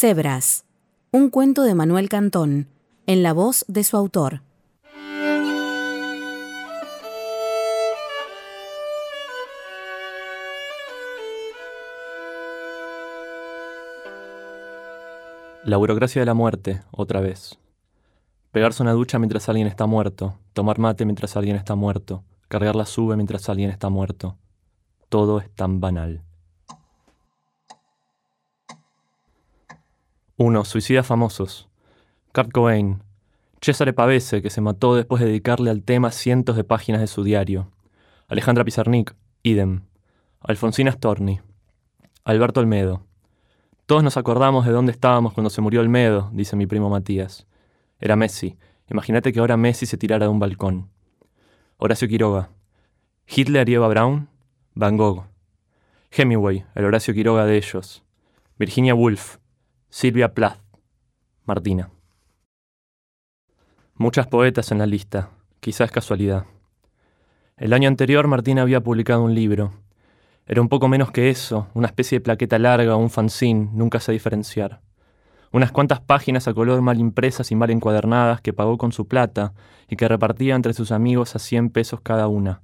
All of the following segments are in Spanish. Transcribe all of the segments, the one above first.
Cebras, un cuento de Manuel Cantón, en la voz de su autor. La burocracia de la muerte, otra vez. Pegarse una ducha mientras alguien está muerto, tomar mate mientras alguien está muerto, cargar la sube mientras alguien está muerto. Todo es tan banal. 1. Suicidas famosos. Kurt Cobain. Cesare Pavese, que se mató después de dedicarle al tema cientos de páginas de su diario. Alejandra Pizarnik. Idem. Alfonsina Storni. Alberto Olmedo. Todos nos acordamos de dónde estábamos cuando se murió Olmedo, dice mi primo Matías. Era Messi. Imagínate que ahora Messi se tirara de un balcón. Horacio Quiroga. Hitler y Eva Braun. Van Gogh. Hemingway, el Horacio Quiroga de ellos. Virginia Woolf. Silvia Plath. Martina. Muchas poetas en la lista, quizás casualidad. El año anterior Martina había publicado un libro, era un poco menos que eso, una especie de plaqueta larga o un fanzine, nunca sé diferenciar. Unas cuantas páginas a color mal impresas y mal encuadernadas que pagó con su plata y que repartía entre sus amigos a 100 pesos cada una.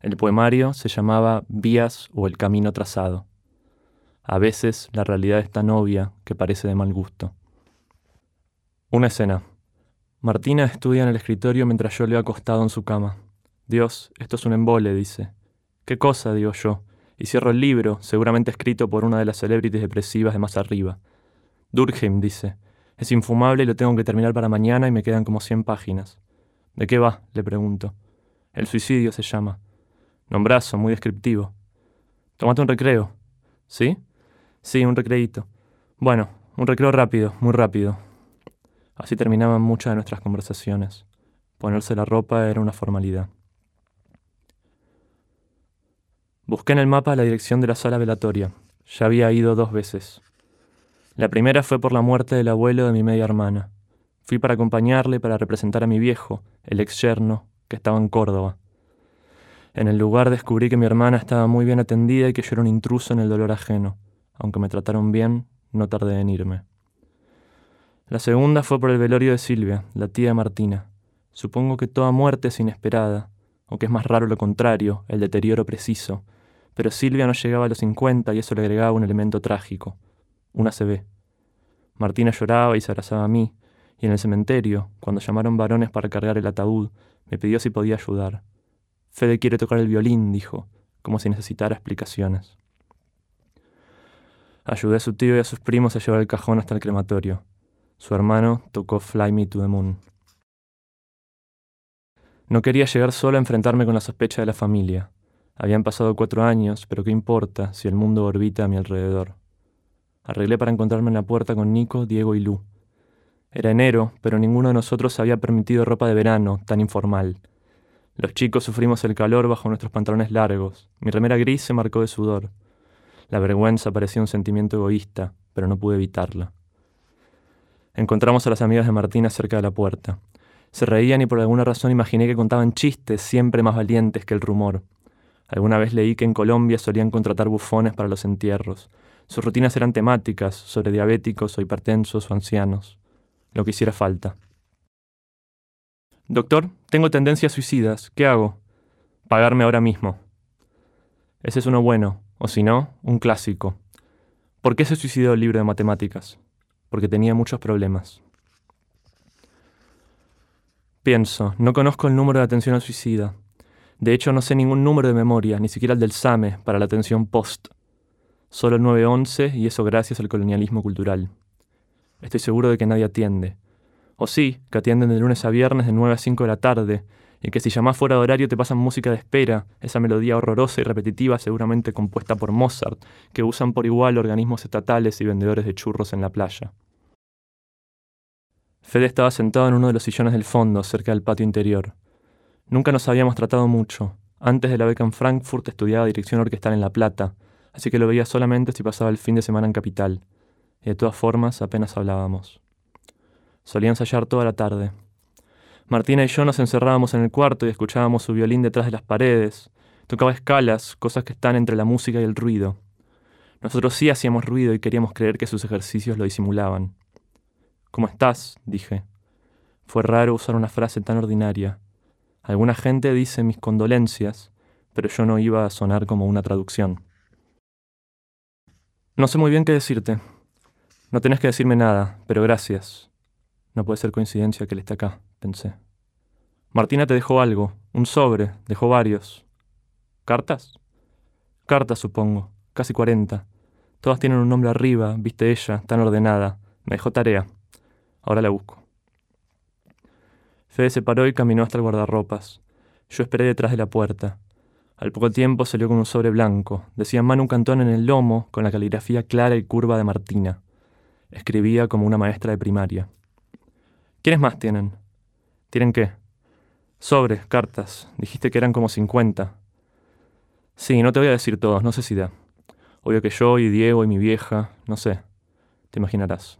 El poemario se llamaba Vías o el camino trazado. A veces la realidad es tan obvia que parece de mal gusto. Una escena. Martina estudia en el escritorio mientras yo leo acostado en su cama. Dios, esto es un embole, dice. ¿Qué cosa? digo yo y cierro el libro, seguramente escrito por una de las celebrities depresivas de más arriba. Durkheim dice, es infumable y lo tengo que terminar para mañana y me quedan como 100 páginas. ¿De qué va? le pregunto. El suicidio se llama. Nombrazo, muy descriptivo. Tómate un recreo. ¿Sí? Sí, un recreíto. Bueno, un recreo rápido, muy rápido. Así terminaban muchas de nuestras conversaciones. Ponerse la ropa era una formalidad. Busqué en el mapa la dirección de la sala velatoria. Ya había ido dos veces. La primera fue por la muerte del abuelo de mi media hermana. Fui para acompañarle para representar a mi viejo, el ex yerno, que estaba en Córdoba. En el lugar descubrí que mi hermana estaba muy bien atendida y que yo era un intruso en el dolor ajeno. Aunque me trataron bien, no tardé en irme. La segunda fue por el velorio de Silvia, la tía de Martina. Supongo que toda muerte es inesperada, o que es más raro lo contrario, el deterioro preciso, pero Silvia no llegaba a los 50 y eso le agregaba un elemento trágico, una CB. Martina lloraba y se abrazaba a mí, y en el cementerio, cuando llamaron varones para cargar el ataúd, me pidió si podía ayudar. Fede quiere tocar el violín, dijo, como si necesitara explicaciones. Ayudé a su tío y a sus primos a llevar el cajón hasta el crematorio. Su hermano tocó Fly Me to the Moon. No quería llegar solo a enfrentarme con la sospecha de la familia. Habían pasado cuatro años, pero qué importa si el mundo orbita a mi alrededor. Arreglé para encontrarme en la puerta con Nico, Diego y Lu. Era enero, pero ninguno de nosotros había permitido ropa de verano, tan informal. Los chicos sufrimos el calor bajo nuestros pantalones largos. Mi remera gris se marcó de sudor. La vergüenza parecía un sentimiento egoísta, pero no pude evitarla. Encontramos a las amigas de Martina cerca de la puerta. Se reían y por alguna razón imaginé que contaban chistes siempre más valientes que el rumor. Alguna vez leí que en Colombia solían contratar bufones para los entierros. Sus rutinas eran temáticas, sobre diabéticos o hipertensos o ancianos. Lo que hiciera falta. Doctor, tengo tendencias suicidas. ¿Qué hago? Pagarme ahora mismo. Ese es uno bueno, o si no, un clásico. ¿Por qué se suicidó el libro de matemáticas? Porque tenía muchos problemas. Pienso, no conozco el número de atención al suicida. De hecho, no sé ningún número de memoria, ni siquiera el del SAME, para la atención post. Solo el 911 y eso gracias al colonialismo cultural. Estoy seguro de que nadie atiende. O sí, que atienden de lunes a viernes de 9 a 5 de la tarde, y que si llamás fuera de horario te pasan música de espera, esa melodía horrorosa y repetitiva seguramente compuesta por Mozart, que usan por igual organismos estatales y vendedores de churros en la playa. Fede estaba sentado en uno de los sillones del fondo, cerca del patio interior. Nunca nos habíamos tratado mucho. Antes de la beca en Frankfurt estudiaba dirección orquestal en La Plata, así que lo veía solamente si pasaba el fin de semana en Capital. Y de todas formas apenas hablábamos. Solía ensayar toda la tarde. Martina y yo nos encerrábamos en el cuarto y escuchábamos su violín detrás de las paredes. Tocaba escalas, cosas que están entre la música y el ruido. Nosotros sí hacíamos ruido y queríamos creer que sus ejercicios lo disimulaban. ¿Cómo estás? dije. Fue raro usar una frase tan ordinaria. Alguna gente dice mis condolencias, pero yo no iba a sonar como una traducción. No sé muy bien qué decirte. No tenés que decirme nada, pero gracias. No puede ser coincidencia que él esté acá, pensé. Martina te dejó algo, un sobre, dejó varios. ¿Cartas? Cartas, supongo, casi cuarenta. Todas tienen un nombre arriba, viste ella, tan ordenada. Me dejó tarea. Ahora la busco. Fede se paró y caminó hasta el guardarropas. Yo esperé detrás de la puerta. Al poco tiempo salió con un sobre blanco. Decía Manu Cantón en el lomo, con la caligrafía clara y curva de Martina. Escribía como una maestra de primaria. ¿Quiénes más tienen? ¿Tienen qué? Sobres, cartas. Dijiste que eran como cincuenta. Sí, no te voy a decir todos, no sé si da. Obvio que yo y Diego y mi vieja, no sé. Te imaginarás.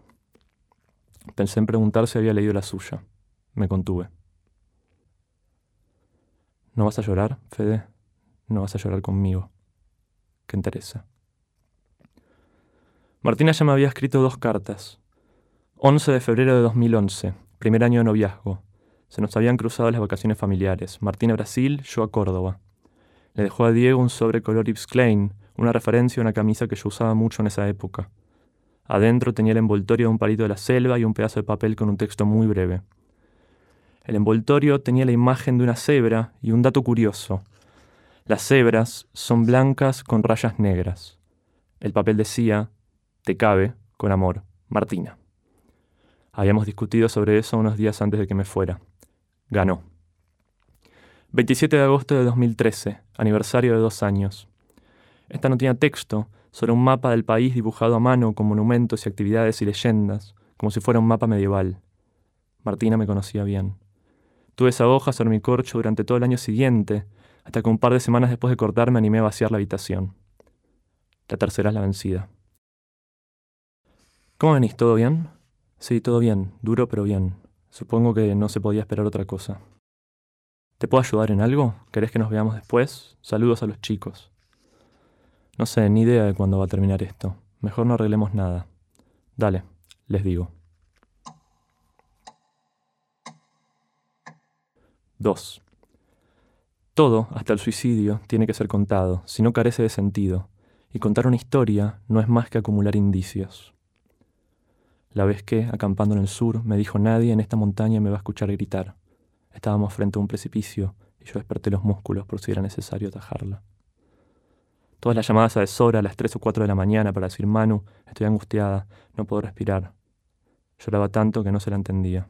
Pensé en preguntar si había leído la suya. Me contuve. ¿No vas a llorar, Fede? No vas a llorar conmigo. ¿Qué interesa? Martina ya me había escrito dos cartas. 11 de febrero de 2011, primer año de noviazgo. Se nos habían cruzado las vacaciones familiares. Martina a Brasil, yo a Córdoba. Le dejó a Diego un sobre color Yves Klein, una referencia a una camisa que yo usaba mucho en esa época. Adentro tenía el envoltorio de un palito de la selva y un pedazo de papel con un texto muy breve. El envoltorio tenía la imagen de una cebra y un dato curioso. Las cebras son blancas con rayas negras. El papel decía, te cabe, con amor, Martina. Habíamos discutido sobre eso unos días antes de que me fuera. Ganó. 27 de agosto de 2013, aniversario de dos años. Esta no tenía texto, solo un mapa del país dibujado a mano con monumentos y actividades y leyendas, como si fuera un mapa medieval. Martina me conocía bien. Tuve esa hoja sobre mi corcho durante todo el año siguiente, hasta que un par de semanas después de cortar me animé a vaciar la habitación. La tercera es la vencida. ¿Cómo venís? ¿Todo bien? Sí, todo bien, duro pero bien. Supongo que no se podía esperar otra cosa. ¿Te puedo ayudar en algo? ¿Querés que nos veamos después? Saludos a los chicos. No sé, ni idea de cuándo va a terminar esto. Mejor no arreglemos nada. Dale, les digo. 2. Todo, hasta el suicidio, tiene que ser contado, si no carece de sentido, y contar una historia no es más que acumular indicios. La vez que, acampando en el sur, me dijo nadie en esta montaña me va a escuchar gritar. Estábamos frente a un precipicio y yo desperté los músculos por si era necesario atajarla. Todas las llamadas a deshora a las 3 o 4 de la mañana para decir Manu, estoy angustiada, no puedo respirar. Lloraba tanto que no se la entendía.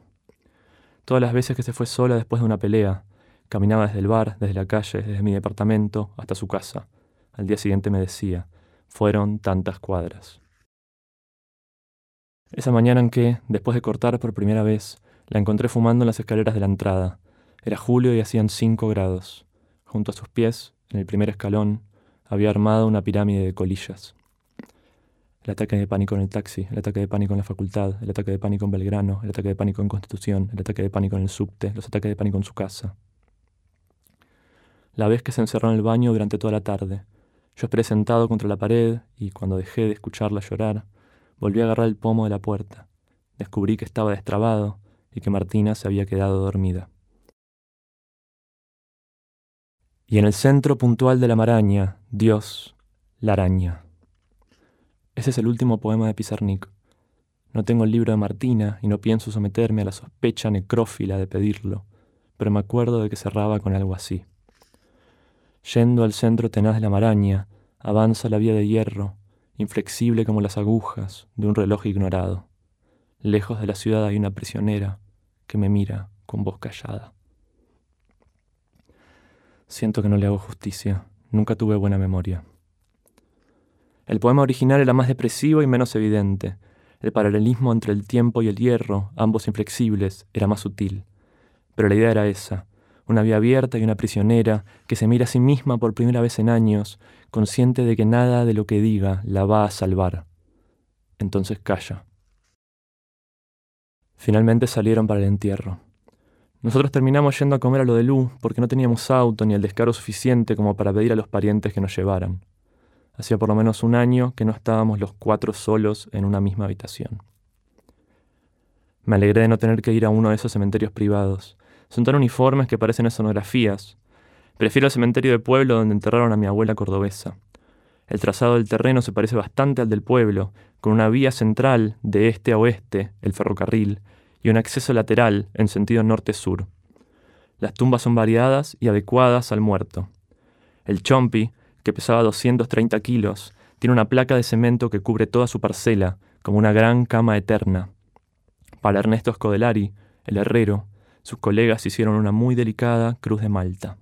Todas las veces que se fue sola después de una pelea, caminaba desde el bar, desde la calle, desde mi departamento hasta su casa. Al día siguiente me decía, fueron tantas cuadras. Esa mañana en que, después de cortar por primera vez, la encontré fumando en las escaleras de la entrada. Era julio y hacían cinco grados. Junto a sus pies, en el primer escalón, había armado una pirámide de colillas. El ataque de pánico en el taxi, el ataque de pánico en la facultad, el ataque de pánico en Belgrano, el ataque de pánico en Constitución, el ataque de pánico en el subte, los ataques de pánico en su casa. La vez que se encerró en el baño durante toda la tarde. Yo esperé sentado contra la pared y cuando dejé de escucharla llorar, volví a agarrar el pomo de la puerta. Descubrí que estaba destrabado y que Martina se había quedado dormida. Y en el centro puntual de la maraña, Dios, la araña. Ese es el último poema de Pizarnik. No tengo el libro de Martina y no pienso someterme a la sospecha necrófila de pedirlo, pero me acuerdo de que cerraba con algo así. Yendo al centro tenaz de la maraña, avanza la vía de hierro, inflexible como las agujas de un reloj ignorado. Lejos de la ciudad hay una prisionera que me mira con voz callada. Siento que no le hago justicia. Nunca tuve buena memoria. El poema original era más depresivo y menos evidente. El paralelismo entre el tiempo y el hierro, ambos inflexibles, era más sutil. Pero la idea era esa, una vía abierta y una prisionera que se mira a sí misma por primera vez en años, consciente de que nada de lo que diga la va a salvar. Entonces calla. Finalmente salieron para el entierro. Nosotros terminamos yendo a comer a lo de Lu porque no teníamos auto ni el descaro suficiente como para pedir a los parientes que nos llevaran. Hacía por lo menos un año que no estábamos los cuatro solos en una misma habitación. Me alegré de no tener que ir a uno de esos cementerios privados. Son tan uniformes que parecen escenografías. Prefiero el cementerio de pueblo donde enterraron a mi abuela cordobesa. El trazado del terreno se parece bastante al del pueblo, con una vía central de este a oeste, el ferrocarril, y un acceso lateral en sentido norte-sur. Las tumbas son variadas y adecuadas al muerto. El chompi, que pesaba 230 kilos, tiene una placa de cemento que cubre toda su parcela, como una gran cama eterna. Para Ernesto Scodelari, el herrero, sus colegas hicieron una muy delicada cruz de Malta.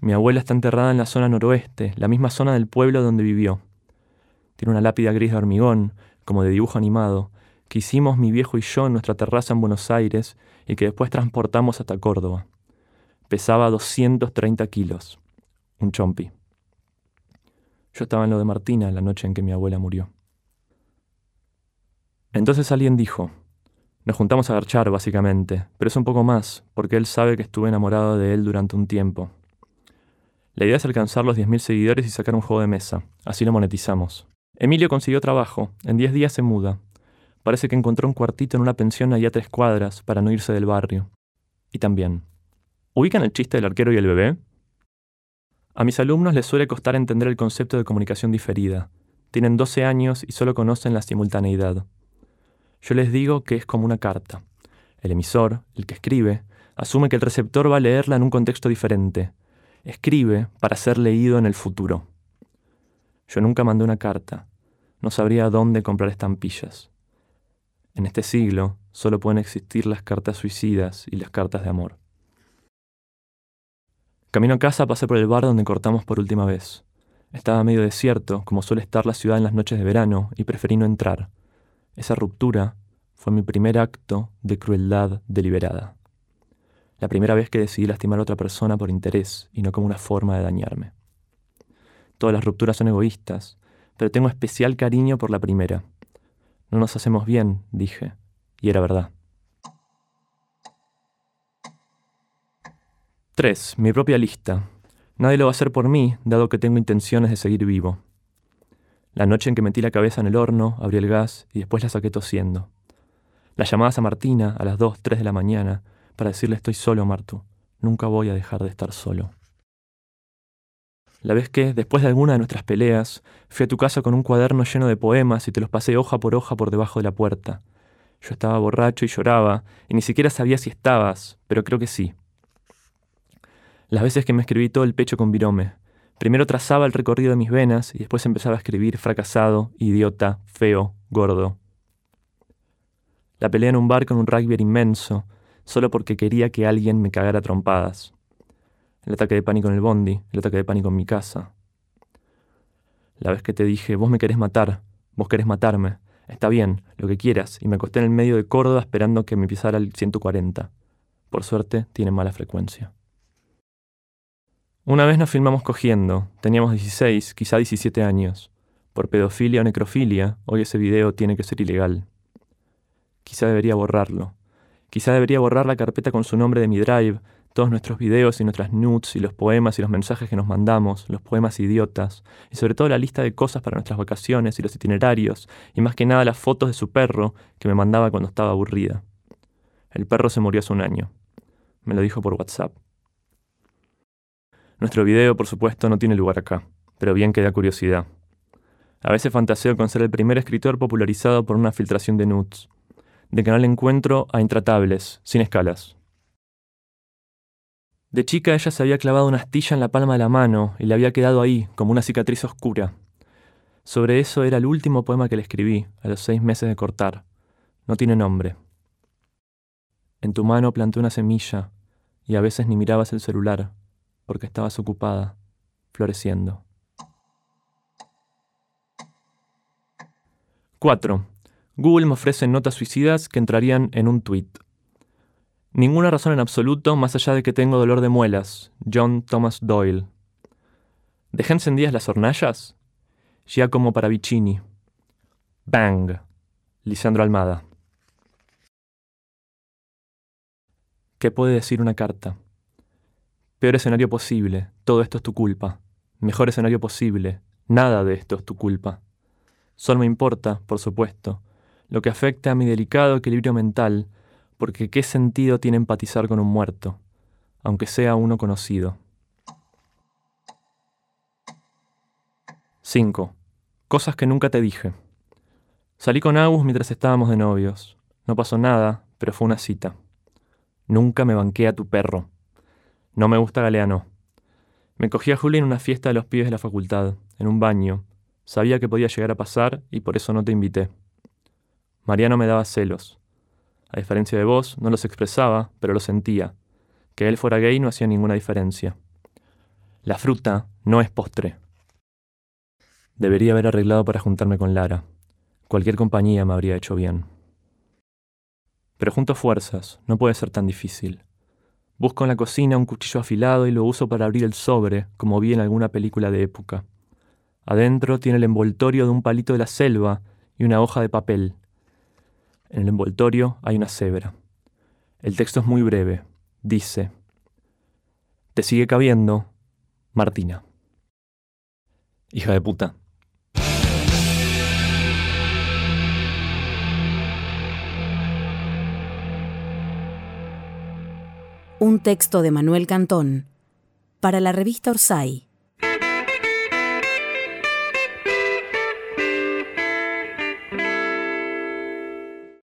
Mi abuela está enterrada en la zona noroeste, la misma zona del pueblo donde vivió. Tiene una lápida gris de hormigón, como de dibujo animado, que hicimos mi viejo y yo en nuestra terraza en Buenos Aires y que después transportamos hasta Córdoba. Pesaba 230 kilos. Un chompi. Yo estaba en lo de Martina la noche en que mi abuela murió. Entonces alguien dijo, nos juntamos a garchar, básicamente, pero es un poco más, porque él sabe que estuve enamorado de él durante un tiempo. La idea es alcanzar los 10.000 seguidores y sacar un juego de mesa. Así lo monetizamos. Emilio consiguió trabajo. En 10 días se muda. Parece que encontró un cuartito en una pensión allá a tres cuadras para no irse del barrio. Y también. ¿Ubican el chiste del arquero y el bebé? A mis alumnos les suele costar entender el concepto de comunicación diferida. Tienen 12 años y solo conocen la simultaneidad. Yo les digo que es como una carta. El emisor, el que escribe, asume que el receptor va a leerla en un contexto diferente. Escribe para ser leído en el futuro. Yo nunca mandé una carta. No sabría dónde comprar estampillas. En este siglo solo pueden existir las cartas suicidas y las cartas de amor. Camino a casa pasé por el bar donde cortamos por última vez. Estaba medio desierto, como suele estar la ciudad en las noches de verano, y preferí no entrar. Esa ruptura fue mi primer acto de crueldad deliberada. La primera vez que decidí lastimar a otra persona por interés y no como una forma de dañarme. Todas las rupturas son egoístas, pero tengo especial cariño por la primera. No nos hacemos bien, dije, y era verdad. 3. Mi propia lista. Nadie lo va a hacer por mí, dado que tengo intenciones de seguir vivo. La noche en que metí la cabeza en el horno, abrí el gas y después la saqué tosiendo. Las llamadas a Martina a las 2, 3 de la mañana para decirle estoy solo, Martu. Nunca voy a dejar de estar solo. La vez que, después de alguna de nuestras peleas, fui a tu casa con un cuaderno lleno de poemas y te los pasé hoja por hoja por debajo de la puerta. Yo estaba borracho y lloraba, y ni siquiera sabía si estabas, pero creo que sí. Las veces que me escribí todo el pecho con virome, Primero trazaba el recorrido de mis venas y después empezaba a escribir fracasado, idiota, feo, gordo. La peleé en un bar con un rugby inmenso, solo porque quería que alguien me cagara trompadas. El ataque de pánico en el bondi, el ataque de pánico en mi casa. La vez que te dije, vos me querés matar, vos querés matarme, está bien, lo que quieras, y me acosté en el medio de Córdoba esperando que me pisara el 140. Por suerte, tiene mala frecuencia. Una vez nos filmamos cogiendo, teníamos 16, quizá 17 años. Por pedofilia o necrofilia, hoy ese video tiene que ser ilegal. Quizá debería borrarlo. Quizá debería borrar la carpeta con su nombre de mi drive, todos nuestros videos y nuestras nudes y los poemas y los mensajes que nos mandamos, los poemas idiotas, y sobre todo la lista de cosas para nuestras vacaciones y los itinerarios, y más que nada las fotos de su perro que me mandaba cuando estaba aburrida. El perro se murió hace un año. Me lo dijo por WhatsApp. Nuestro video, por supuesto, no tiene lugar acá, pero bien que da curiosidad. A veces fantaseo con ser el primer escritor popularizado por una filtración de nudes, de canal encuentro a intratables, sin escalas. De chica ella se había clavado una astilla en la palma de la mano y le había quedado ahí, como una cicatriz oscura. Sobre eso era el último poema que le escribí, a los seis meses de cortar. No tiene nombre. En tu mano planté una semilla, y a veces ni mirabas el celular, porque estabas ocupada, floreciendo. 4. Google me ofrece notas suicidas que entrarían en un tweet. Ninguna razón en absoluto más allá de que tengo dolor de muelas. John Thomas Doyle. ¿Dejé encendidas las hornallas? Giacomo Paravicini. Bang. Lisandro Almada. ¿Qué puede decir una carta? Peor escenario posible. Todo esto es tu culpa. mejor escenario posible. Nada de esto es tu culpa. Solo me importa, por supuesto, lo que afecta a mi delicado equilibrio mental, porque qué sentido tiene empatizar con un muerto, aunque sea uno conocido. 5. Cosas que nunca te dije. Salí con Agus mientras estábamos de novios. No pasó nada, pero fue una cita. Nunca me banqué a tu perro. No me gusta Galeano. Me cogí a Juli en una fiesta de los pibes de la facultad, en un baño. Sabía que podía llegar a pasar y por eso no te invité. Mariano me daba celos. A diferencia de vos, no los expresaba, pero lo sentía. Que él fuera gay no hacía ninguna diferencia. La fruta no es postre. Debería haber arreglado para juntarme con Lara. Cualquier compañía me habría hecho bien. Pero junto fuerzas, no puede ser tan difícil. Busco en la cocina un cuchillo afilado y lo uso para abrir el sobre, como vi en alguna película de época. Adentro tiene el envoltorio de un palito de la selva y una hoja de papel. En el envoltorio hay una cebra. El texto es muy breve. Dice, Te sigue cabiendo, Martina. Hija de puta. Un texto de Manuel Cantón para la revista Orsay.